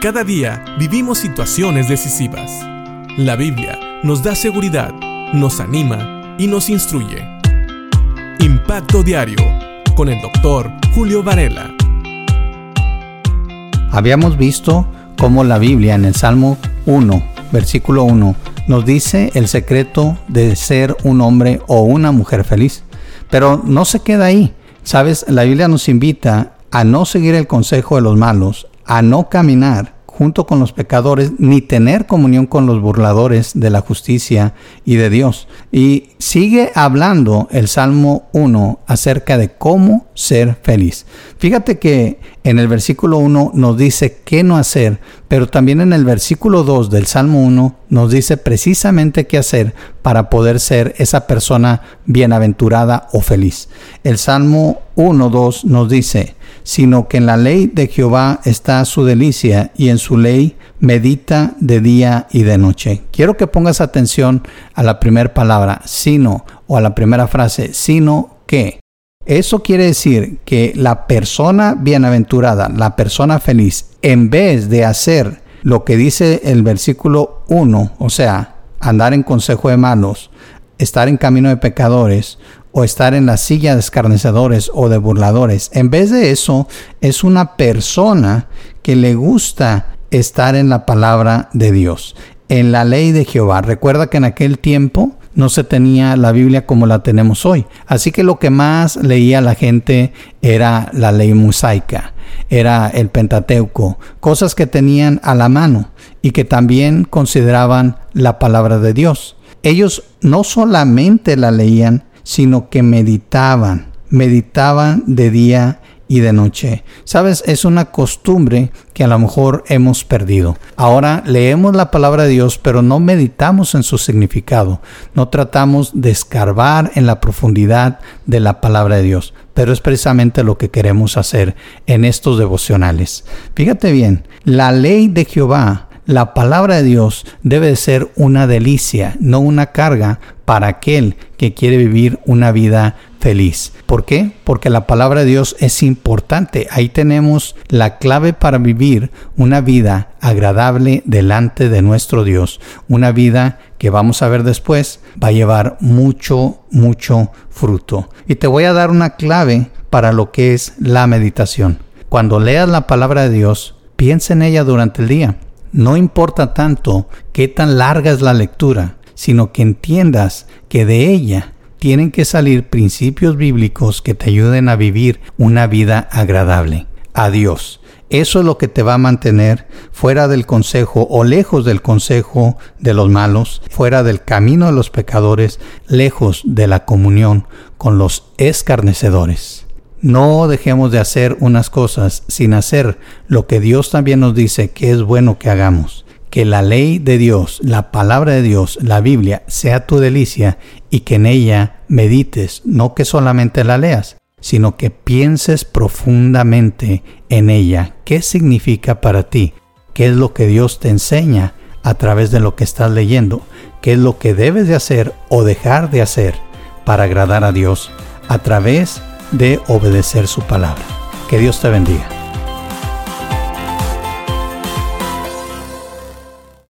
Cada día vivimos situaciones decisivas. La Biblia nos da seguridad, nos anima y nos instruye. Impacto Diario con el doctor Julio Varela. Habíamos visto cómo la Biblia en el Salmo 1, versículo 1, nos dice el secreto de ser un hombre o una mujer feliz. Pero no se queda ahí. Sabes, la Biblia nos invita a no seguir el consejo de los malos, a no caminar junto con los pecadores, ni tener comunión con los burladores de la justicia y de Dios. Y sigue hablando el Salmo 1 acerca de cómo ser feliz. Fíjate que en el versículo 1 nos dice qué no hacer, pero también en el versículo 2 del Salmo 1 nos dice precisamente qué hacer para poder ser esa persona bienaventurada o feliz. El Salmo 1, 2 nos dice, sino que en la ley de Jehová está su delicia y en su ley medita de día y de noche. Quiero que pongas atención a la primera palabra, sino, o a la primera frase, sino que. Eso quiere decir que la persona bienaventurada, la persona feliz, en vez de hacer lo que dice el versículo 1, o sea, andar en consejo de malos, estar en camino de pecadores o estar en la silla de escarnecedores o de burladores. En vez de eso, es una persona que le gusta estar en la palabra de Dios, en la ley de Jehová. Recuerda que en aquel tiempo no se tenía la Biblia como la tenemos hoy. Así que lo que más leía la gente era la ley mosaica, era el Pentateuco, cosas que tenían a la mano y que también consideraban la palabra de Dios. Ellos no solamente la leían, sino que meditaban, meditaban de día y de noche. Sabes, es una costumbre que a lo mejor hemos perdido. Ahora leemos la palabra de Dios, pero no meditamos en su significado. No tratamos de escarbar en la profundidad de la palabra de Dios. Pero es precisamente lo que queremos hacer en estos devocionales. Fíjate bien, la ley de Jehová la palabra de Dios debe ser una delicia, no una carga para aquel que quiere vivir una vida feliz. ¿Por qué? Porque la palabra de Dios es importante. Ahí tenemos la clave para vivir una vida agradable delante de nuestro Dios. Una vida que vamos a ver después va a llevar mucho, mucho fruto. Y te voy a dar una clave para lo que es la meditación. Cuando leas la palabra de Dios, piensa en ella durante el día no importa tanto qué tan larga es la lectura, sino que entiendas que de ella tienen que salir principios bíblicos que te ayuden a vivir una vida agradable a Dios. Eso es lo que te va a mantener fuera del consejo o lejos del consejo de los malos, fuera del camino de los pecadores, lejos de la comunión con los escarnecedores. No dejemos de hacer unas cosas sin hacer lo que Dios también nos dice que es bueno que hagamos. Que la ley de Dios, la palabra de Dios, la Biblia, sea tu delicia y que en ella medites, no que solamente la leas, sino que pienses profundamente en ella. ¿Qué significa para ti? ¿Qué es lo que Dios te enseña a través de lo que estás leyendo? ¿Qué es lo que debes de hacer o dejar de hacer para agradar a Dios a través de obedecer su palabra. Que Dios te bendiga.